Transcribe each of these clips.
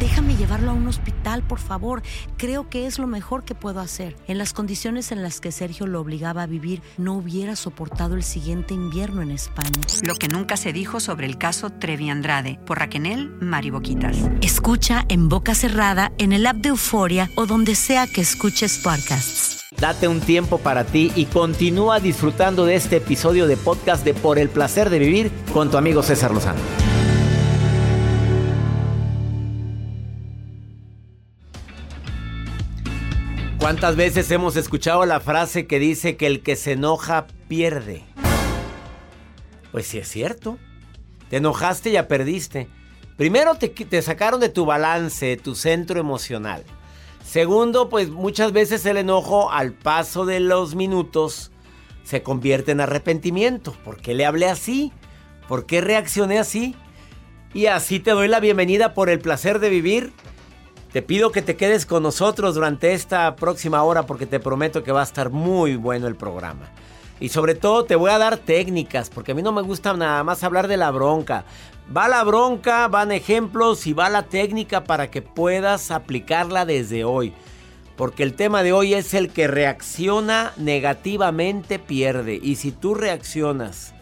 Déjame llevarlo a un hospital, por favor. Creo que es lo mejor que puedo hacer. En las condiciones en las que Sergio lo obligaba a vivir, no hubiera soportado el siguiente invierno en España. Lo que nunca se dijo sobre el caso Trevi Andrade, por Raquel Mariboquitas. Escucha en boca cerrada, en el app de Euforia o donde sea que escuches podcasts. Date un tiempo para ti y continúa disfrutando de este episodio de podcast de Por el placer de vivir con tu amigo César Lozano. ¿Cuántas veces hemos escuchado la frase que dice que el que se enoja pierde? Pues sí es cierto. Te enojaste y ya perdiste. Primero te, sacaron de tu balance, tu centro emocional. Segundo, pues muchas veces el enojo al paso de los minutos se convierte en arrepentimiento. ¿Por qué le hablé así? ¿Por qué reaccioné así? Y así te doy la bienvenida por el placer de vivir te pido que te quedes con nosotros durante esta próxima hora porque te prometo que va a estar muy bueno el programa. Y sobre todo te voy a dar técnicas porque a mí no me gusta nada más hablar de la bronca. Va la bronca, van ejemplos y va la técnica para que puedas aplicarla desde hoy. Porque el tema de hoy es el que reacciona negativamente pierde. Y si tú reaccionas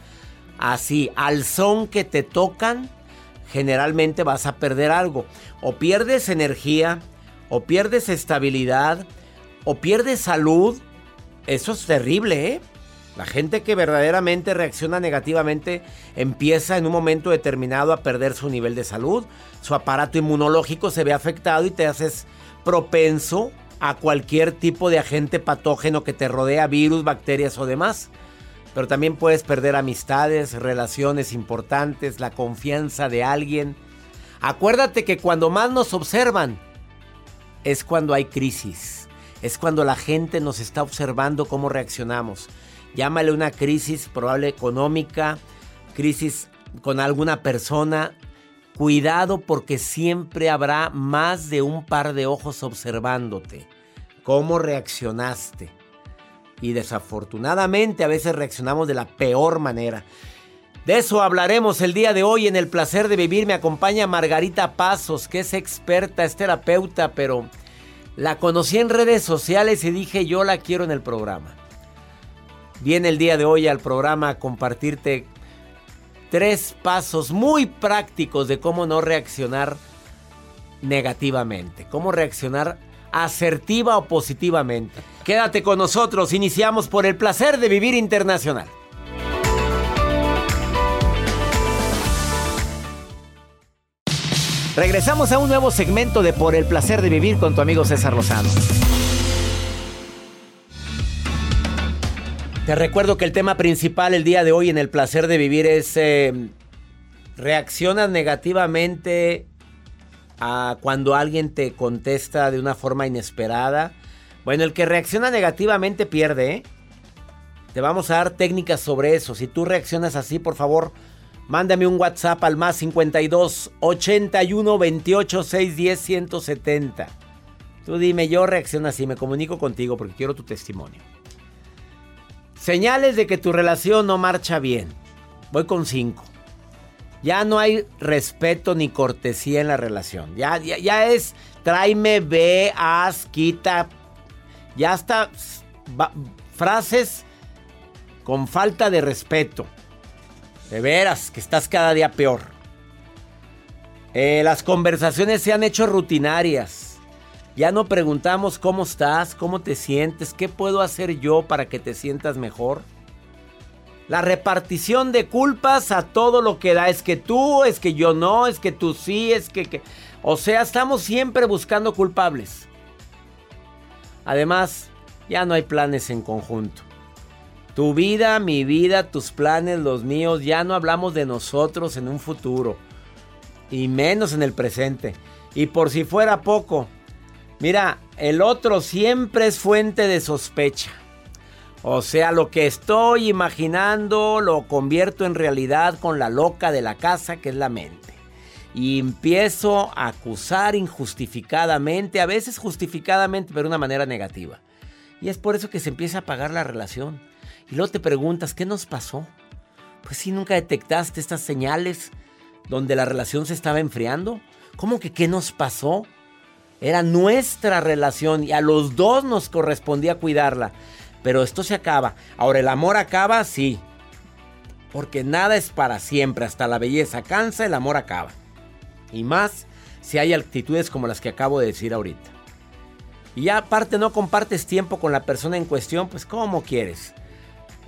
así al son que te tocan, generalmente vas a perder algo. O pierdes energía, o pierdes estabilidad, o pierdes salud. Eso es terrible, ¿eh? La gente que verdaderamente reacciona negativamente empieza en un momento determinado a perder su nivel de salud, su aparato inmunológico se ve afectado y te haces propenso a cualquier tipo de agente patógeno que te rodea, virus, bacterias o demás pero también puedes perder amistades, relaciones importantes, la confianza de alguien. Acuérdate que cuando más nos observan es cuando hay crisis, es cuando la gente nos está observando cómo reaccionamos. Llámale una crisis probable económica, crisis con alguna persona. Cuidado porque siempre habrá más de un par de ojos observándote. ¿Cómo reaccionaste? Y desafortunadamente a veces reaccionamos de la peor manera. De eso hablaremos el día de hoy en el placer de vivir. Me acompaña Margarita Pasos, que es experta, es terapeuta, pero la conocí en redes sociales y dije yo la quiero en el programa. Viene el día de hoy al programa a compartirte tres pasos muy prácticos de cómo no reaccionar negativamente, cómo reaccionar asertiva o positivamente. Quédate con nosotros, iniciamos por el placer de vivir internacional. Regresamos a un nuevo segmento de Por el placer de vivir con tu amigo César Lozano. Te recuerdo que el tema principal el día de hoy en el placer de vivir es eh, reaccionas negativamente a cuando alguien te contesta de una forma inesperada. Bueno, el que reacciona negativamente pierde, ¿eh? Te vamos a dar técnicas sobre eso. Si tú reaccionas así, por favor, mándame un WhatsApp al más 52 81 28 610 170. Tú dime, yo reacciono así, me comunico contigo porque quiero tu testimonio. Señales de que tu relación no marcha bien. Voy con cinco. Ya no hay respeto ni cortesía en la relación. Ya, ya, es tráeme, ve, haz, quita. Ya hasta va- frases con falta de respeto. De veras, que estás cada día peor. Eh, las conversaciones se han hecho rutinarias. Ya no preguntamos cómo estás, cómo te sientes, qué puedo hacer yo para que te sientas mejor. La repartición de culpas a todo lo que da. Es que tú, es que yo no, es que tú sí, es que... que- O sea, estamos siempre buscando culpables. Además, ya no hay planes en conjunto. Tu vida, mi vida, tus planes, los míos, ya no hablamos de nosotros en un futuro. Y menos en el presente. Y por si fuera poco, mira, el otro siempre es fuente de sospecha. O sea, lo que estoy imaginando lo convierto en realidad con la loca de la casa que es la mente. Y empiezo a acusar injustificadamente, a veces justificadamente, pero de una manera negativa. Y es por eso que se empieza a apagar la relación. Y luego te preguntas, ¿qué nos pasó? Pues si nunca detectaste estas señales donde la relación se estaba enfriando. ¿Cómo que qué nos pasó? Era nuestra relación y a los dos nos correspondía cuidarla. Pero esto se acaba. Ahora, ¿el amor acaba? Sí. Porque nada es para siempre. Hasta la belleza cansa, el amor acaba. Y más si hay actitudes como las que acabo de decir ahorita. Y ya aparte no compartes tiempo con la persona en cuestión, pues ¿cómo quieres?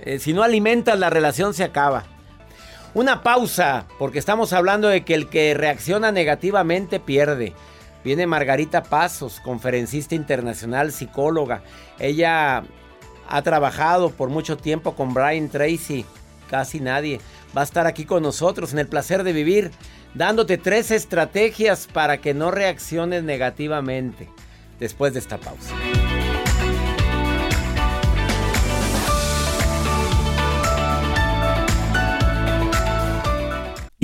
Eh, si no alimentas la relación se acaba. Una pausa, porque estamos hablando de que el que reacciona negativamente pierde. Viene Margarita Pasos, conferencista internacional, psicóloga. Ella ha trabajado por mucho tiempo con Brian Tracy, casi nadie. Va a estar aquí con nosotros en el placer de vivir, dándote tres estrategias para que no reacciones negativamente después de esta pausa.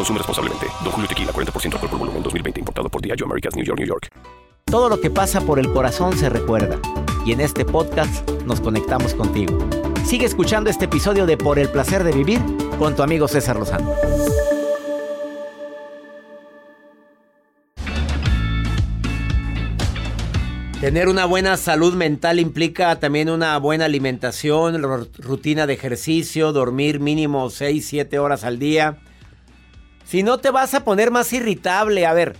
Consume responsablemente. Don Julio Tequila, 40% alcohol por volumen, 2020. Importado por Diageo Americas, New York, New York. Todo lo que pasa por el corazón se recuerda. Y en este podcast nos conectamos contigo. Sigue escuchando este episodio de Por el placer de vivir con tu amigo César Lozano. Tener una buena salud mental implica también una buena alimentación, ru- rutina de ejercicio, dormir mínimo 6, 7 horas al día. Si no te vas a poner más irritable, a ver,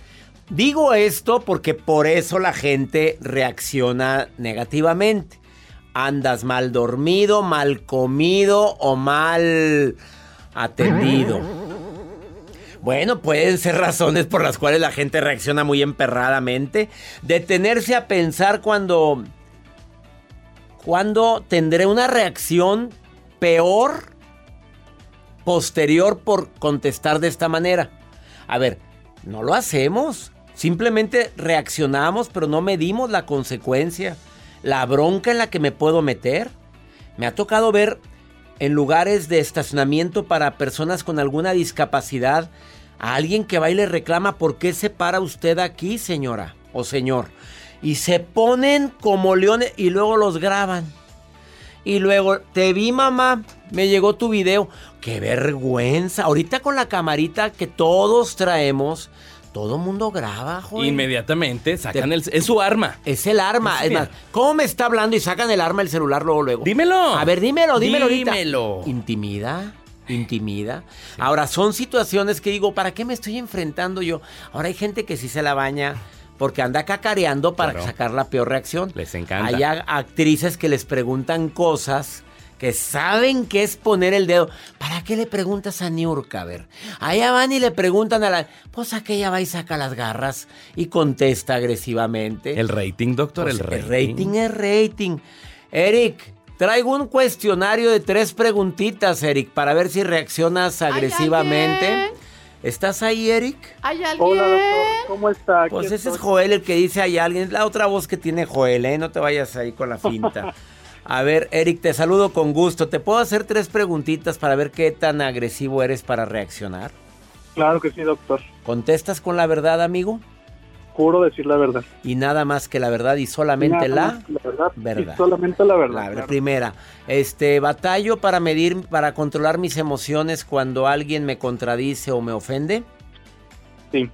digo esto porque por eso la gente reacciona negativamente. Andas mal dormido, mal comido o mal atendido. Bueno, pueden ser razones por las cuales la gente reacciona muy emperradamente. Detenerse a pensar cuando. Cuando tendré una reacción peor posterior por contestar de esta manera. A ver, no lo hacemos. Simplemente reaccionamos, pero no medimos la consecuencia. La bronca en la que me puedo meter. Me ha tocado ver en lugares de estacionamiento para personas con alguna discapacidad a alguien que va y le reclama por qué se para usted aquí, señora o señor. Y se ponen como leones y luego los graban. Y luego, te vi mamá, me llegó tu video. ¡Qué vergüenza! Ahorita con la camarita que todos traemos, todo mundo graba, joder. Inmediatamente sacan Te- el. Es su arma. Es el arma. Es más, ¿cómo me está hablando y sacan el arma del celular luego, luego? Dímelo. A ver, dímelo, dímelo ahorita. Dímelo. Intimida. Intimida. Ahora, son situaciones que digo, ¿para qué me estoy enfrentando yo? Ahora hay gente que sí se la baña porque anda cacareando para Claro. sacar la peor reacción. Les encanta. Hay actrices que les preguntan cosas que saben qué es poner el dedo. ¿Para qué le preguntas a Niurka? A ver, allá van y le preguntan a la... Pues aquella va y saca las garras y contesta agresivamente. El rating, doctor, Pues el rating. El rating es rating. Eric, traigo un cuestionario de tres preguntitas, Eric, para ver si reaccionas agresivamente. ¿Estás ahí, Eric? ¿Hay alguien? Hola, doctor. ¿Cómo está? Pues ese es. Joel el que dice hay alguien. Es la otra voz que tiene Joel, ¿eh? No te vayas ahí con la finta. A ver, Eric, te saludo con gusto. ¿Te puedo hacer tres preguntitas para ver qué tan agresivo eres para reaccionar? Claro que sí, doctor. ¿Contestas con la verdad, amigo? Juro decir la verdad. Y nada más que la verdad y solamente la la verdad. verdad. Y solamente la verdad. La claro. primera, este, batallo para medir, para controlar mis emociones cuando alguien me contradice o me ofende. Sí.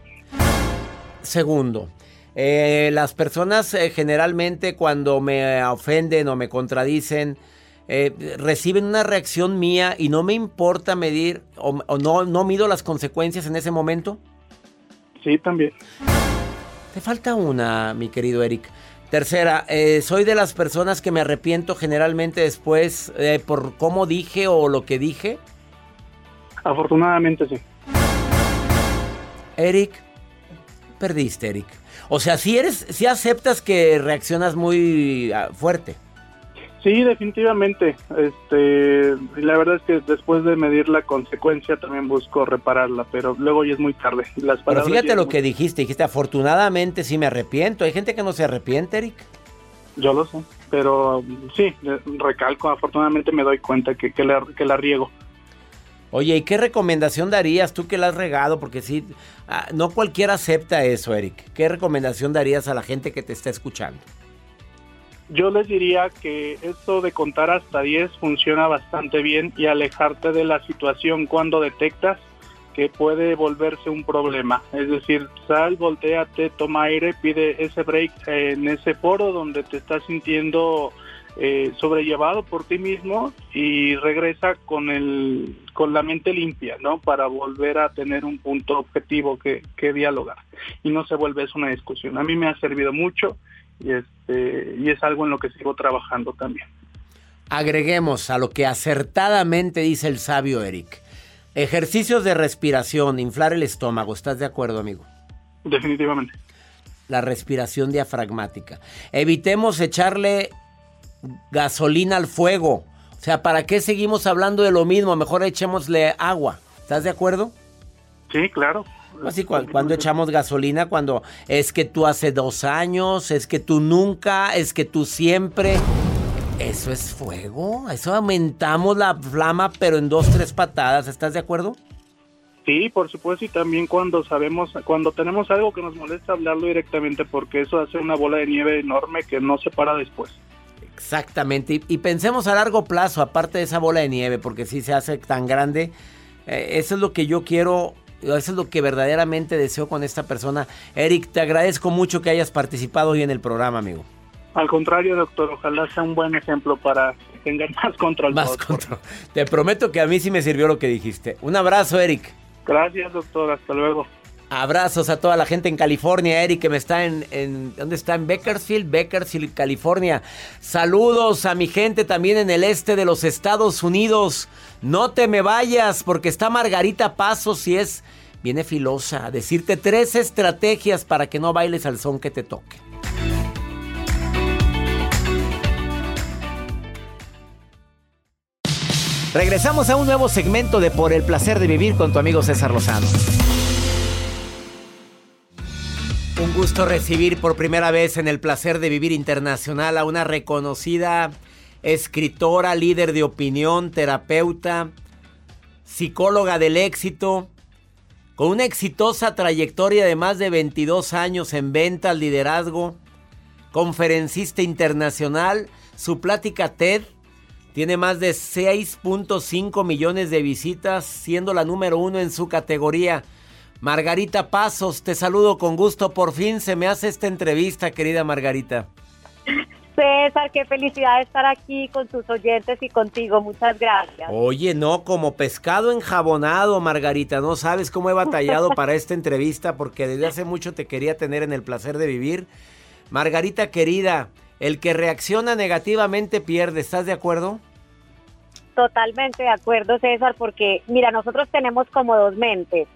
Segundo, eh, las personas eh, generalmente cuando me ofenden o me contradicen, eh, reciben una reacción mía y no me importa medir o, o no, no mido las consecuencias en ese momento. Sí, también. Te falta una, mi querido Eric. Tercera, eh, soy de las personas que me arrepiento generalmente después eh, por cómo dije o lo que dije. Afortunadamente sí. Eric, perdiste, Eric. O sea, si eres, si aceptas que reaccionas muy ah, fuerte. Sí, definitivamente. Este, la verdad es que después de medir la consecuencia también busco repararla, pero luego ya es muy tarde. Las Pero fíjate lo que dijiste. Dijiste, afortunadamente sí me arrepiento. Hay gente que no se arrepiente, Eric. Yo lo sé, pero sí, recalco, afortunadamente me doy cuenta que, que, la, que la riego. Oye, ¿y qué recomendación darías tú que la has regado? Porque sí, ah, no cualquiera acepta eso, Eric. ¿Qué recomendación darías a la gente que te está escuchando? Yo les diría que esto de contar hasta 10 funciona bastante bien y alejarte de la situación cuando detectas que puede volverse un problema. Es decir, sal, volteate, toma aire, pide ese break en ese foro donde te estás sintiendo eh, sobrellevado por ti mismo y regresa con el con la mente limpia, ¿no? Para volver a tener un punto objetivo que, que dialogar y no se vuelve eso una discusión. A mí me ha servido mucho y este y es algo en lo que sigo trabajando también. Agreguemos a lo que acertadamente dice el sabio Eric. Ejercicios de respiración, inflar el estómago. ¿Estás de acuerdo, amigo? Definitivamente. La respiración diafragmática. Evitemos echarle gasolina al fuego. O sea, ¿para qué seguimos hablando de lo mismo? Mejor echémosle agua. ¿Estás de acuerdo? Sí, claro. Así cu- cuando echamos gasolina, cuando es que tú hace dos años, es que tú nunca, es que tú siempre. Eso es fuego. Eso aumentamos la flama, pero en dos, tres patadas. ¿Estás de acuerdo? Sí, por supuesto, y también cuando sabemos, cuando tenemos algo que nos molesta, hablarlo directamente, porque eso hace una bola de nieve enorme que no se para después. Exactamente. Y, y pensemos a largo plazo, aparte de esa bola de nieve, porque si se hace tan grande. eh, eso es lo que yo quiero. Eso es lo que verdaderamente deseo con esta persona. Eric, te agradezco mucho que hayas participado hoy en el programa, amigo. Al contrario, doctor, ojalá sea un buen ejemplo para que tengan más control. Más control. Te prometo que a mí sí me sirvió lo que dijiste. Un abrazo, Eric. Gracias, doctor. Hasta luego. Abrazos a toda la gente en California, Eric, que me está en, en ¿dónde está? En Bakersfield, Bakersfield, California. Saludos a mi gente también en el este de los Estados Unidos. No te me vayas porque está Margarita Pasos y es, viene filosa, a decirte tres estrategias para que no bailes al son que te toque. Regresamos a un nuevo segmento de Por el placer de vivir con tu amigo César Lozano. Gusto recibir por primera vez en el placer de vivir internacional a una reconocida escritora, líder de opinión, terapeuta, psicóloga del éxito, con una exitosa trayectoria de más de 22 años en ventas, liderazgo, conferencista internacional, su plática TED tiene más de 6.5 millones de visitas, siendo la número uno en su categoría. Margarita Pasos, te saludo con gusto. Por fin se me hace esta entrevista, querida Margarita. César, qué felicidad estar aquí con tus oyentes y contigo. Muchas gracias. Oye, no, como pescado enjabonado, Margarita. No sabes cómo he batallado para esta entrevista porque desde hace mucho te quería tener en el placer de vivir. Margarita querida, el que reacciona negativamente pierde, ¿estás de acuerdo? Totalmente de acuerdo, César, porque mira, nosotros tenemos como dos mentes.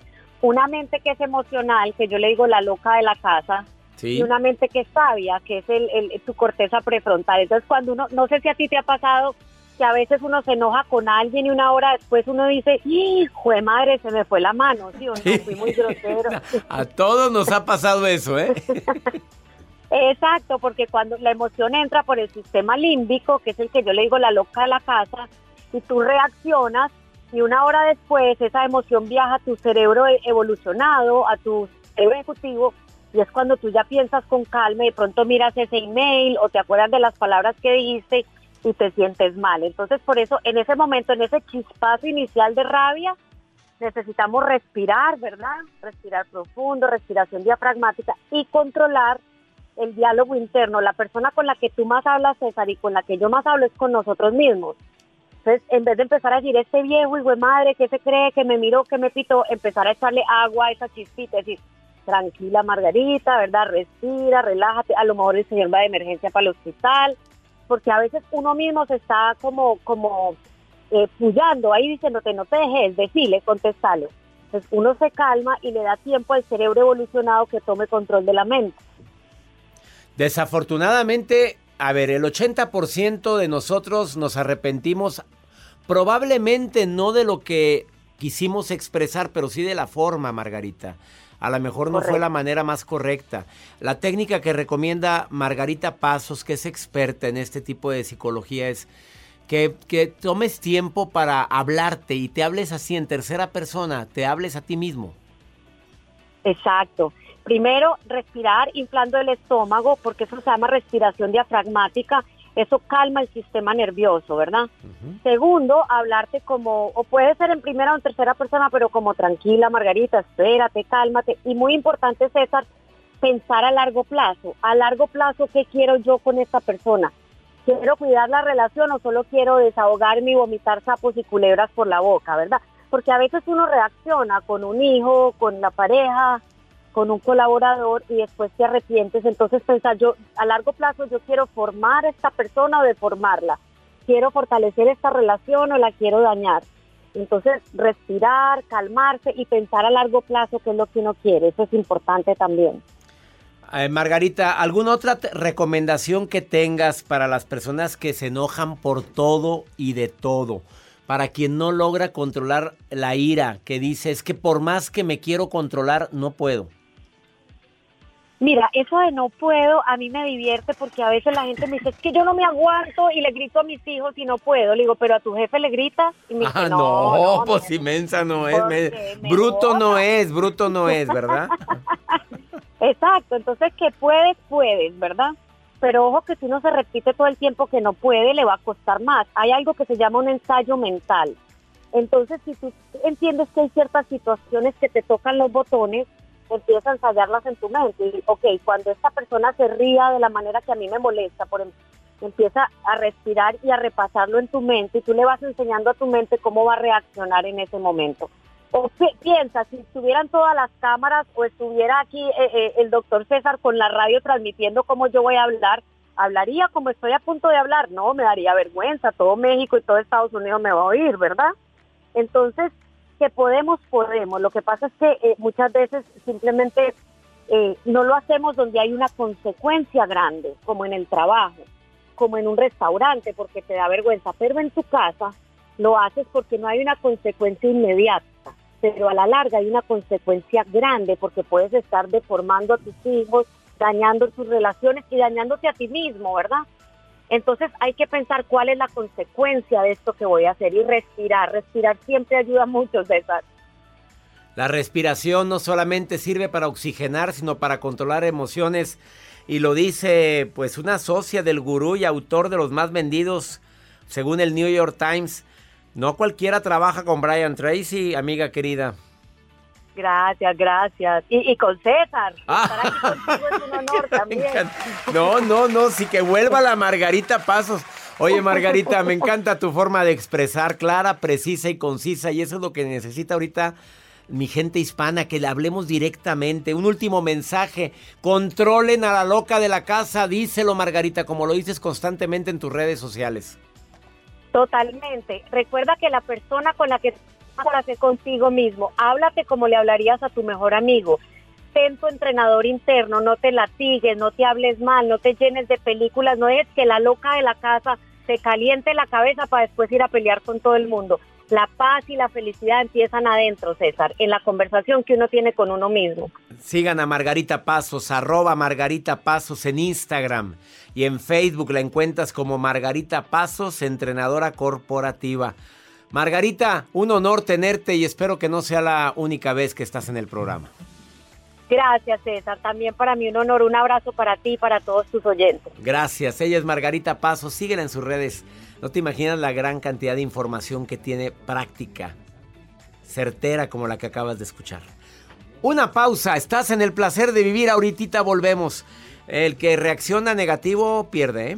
Una mente que es emocional, que yo le digo la loca de la casa, y una mente que es sabia, que es el, el, tu corteza prefrontal. Entonces, cuando uno, no sé si a ti te ha pasado que a veces uno se enoja con alguien y una hora después uno dice, ¡hijo de madre, se me fue la mano! Sí, o no, fui muy grosero. A todos nos ha pasado eso, ¿eh? Exacto, porque cuando la emoción entra por el sistema límbico, que es el que yo le digo la loca de la casa, y tú reaccionas y una hora después esa emoción viaja a tu cerebro e-, evolucionado, a tu cerebro ejecutivo, y es cuando tú ya piensas con calma y de pronto miras ese email o te acuerdas de las palabras que dijiste y te sientes mal. Entonces, por eso, en ese momento, en ese chispazo inicial de rabia, necesitamos respirar, ¿verdad? Respirar profundo, respiración diafragmática y controlar el diálogo interno. La persona con la que tú más hablas, César, y con la que yo más hablo es con nosotros mismos. Entonces, en vez de empezar a decir, este viejo, hijo de madre, ¿qué se cree? que me miró, que me pitó? Empezar a echarle agua a esa chispita, decir, tranquila Margarita, ¿verdad? Respira, relájate, a lo mejor el señor va de emergencia para el hospital, porque a veces uno mismo se está como, como eh, puyando ahí diciéndote, no te dejes, decirle, contestalo. Entonces uno se calma y le da tiempo al cerebro evolucionado que tome control de la mente. Desafortunadamente, a ver, el 80% de nosotros nos arrepentimos probablemente no de lo que quisimos expresar, pero sí de la forma, Margarita. A lo mejor no fue la manera más correcta. La técnica que recomienda Margarita Pasos, que es experta en este tipo de psicología, es que, que, tomes tiempo para hablarte y te hables así en tercera persona, te hables a ti mismo. Exacto. Primero, respirar inflando el estómago, porque eso se llama respiración diafragmática. Eso calma el sistema nervioso, ¿verdad? Segundo, hablarte como, o puede ser en primera o en tercera persona, pero como tranquila, Margarita, espérate, cálmate. Y muy importante, César, pensar a largo plazo. A largo plazo, ¿qué quiero yo con esta persona? ¿Quiero cuidar la relación o solo quiero desahogarme y vomitar sapos y culebras por la boca, verdad? Porque a veces uno reacciona con un hijo, con la pareja, con un colaborador y después te arrepientes, entonces pensar yo a largo plazo yo quiero formar a esta persona o deformarla, quiero fortalecer esta relación o la quiero dañar. Entonces respirar, calmarse y pensar a largo plazo qué es lo que uno quiere, eso es importante también. Margarita, ¿alguna otra recomendación que tengas para las personas que se enojan por todo y de todo? para quien no logra controlar la ira, que dice es que por más que me quiero controlar, no puedo. Mira, eso de no puedo a mí me divierte porque a veces la gente me dice, es que yo no me aguanto y le grito a mis hijos y no puedo. Le digo, pero a tu jefe le gritas y me dice, ah, no, no, pues inmensa no es. bruto no es, bruto no es, ¿verdad? Exacto, entonces que puedes, puedes, ¿verdad? Pero ojo que si uno se repite todo el tiempo que no puede, le va a costar más. Hay algo que se llama un ensayo mental. Entonces, si tú entiendes que hay ciertas situaciones que te tocan los botones, empiezas a ensayarlas en tu mente. Y, ok, cuando esta persona se ría de la manera que a mí me molesta, por em, empieza a respirar y a repasarlo en tu mente y tú le vas enseñando a tu mente cómo va a reaccionar en ese momento. O piensa, si estuvieran todas las cámaras o estuviera aquí eh, eh, el doctor César con la radio transmitiendo cómo yo voy a hablar, hablaría como estoy a punto de hablar. No, me daría vergüenza. Todo México y todo Estados Unidos me va a oír, ¿verdad? Entonces, que podemos, podemos. Lo que pasa es que eh, muchas veces simplemente eh, no lo hacemos donde hay una consecuencia grande, como en el trabajo, como en un restaurante, porque te da vergüenza, pero en tu casa lo haces porque no hay una consecuencia inmediata, pero a la larga hay una consecuencia grande porque puedes estar deformando a tus hijos, dañando tus relaciones y dañándote a ti mismo, ¿verdad? Entonces hay que pensar cuál es la consecuencia de esto que voy a hacer y respirar. Respirar siempre ayuda mucho, César. La respiración no solamente sirve para oxigenar, sino para controlar emociones. Y lo dice pues una socia del gurú y autor de los más vendidos, según el New York Times. No cualquiera trabaja con Brian Tracy, amiga querida. Gracias, gracias. Y, con César. Estar aquí contigo es un honor también. No, no, no, sí que vuelva la Margarita Pasos. Oye, Margarita, me encanta tu forma de expresar, clara, precisa y concisa. Y eso es lo que necesita ahorita mi gente hispana, que le hablemos directamente. Un último mensaje. Controlen a la loca de la casa. Díselo, Margarita, como lo dices constantemente en tus redes sociales. Totalmente. Recuerda que la persona con la que para ser contigo mismo, háblate como le hablarías a tu mejor amigo. Ten tu entrenador interno, no te latigues, no te hables mal, no te llenes de películas, no es que la loca de la casa te caliente la cabeza para después ir a pelear con todo el mundo. La paz y la felicidad empiezan adentro, César, en la conversación que uno tiene con uno mismo. Sigan a Margarita Pasos, arroba Margarita Pasos en Instagram y en Facebook la encuentras como Margarita Pasos, entrenadora corporativa. Margarita, un honor tenerte y espero que no sea la única vez que estás en el programa. Gracias, César. También para mí un honor. Un abrazo para ti y para todos tus oyentes. Gracias. Ella es Margarita Pasos. Síguela en sus redes. No te imaginas la gran cantidad de información que tiene práctica, certera como la que acabas de escuchar. Una pausa. Estás en el placer de vivir. Ahorita volvemos. El que reacciona negativo pierde, ¿eh?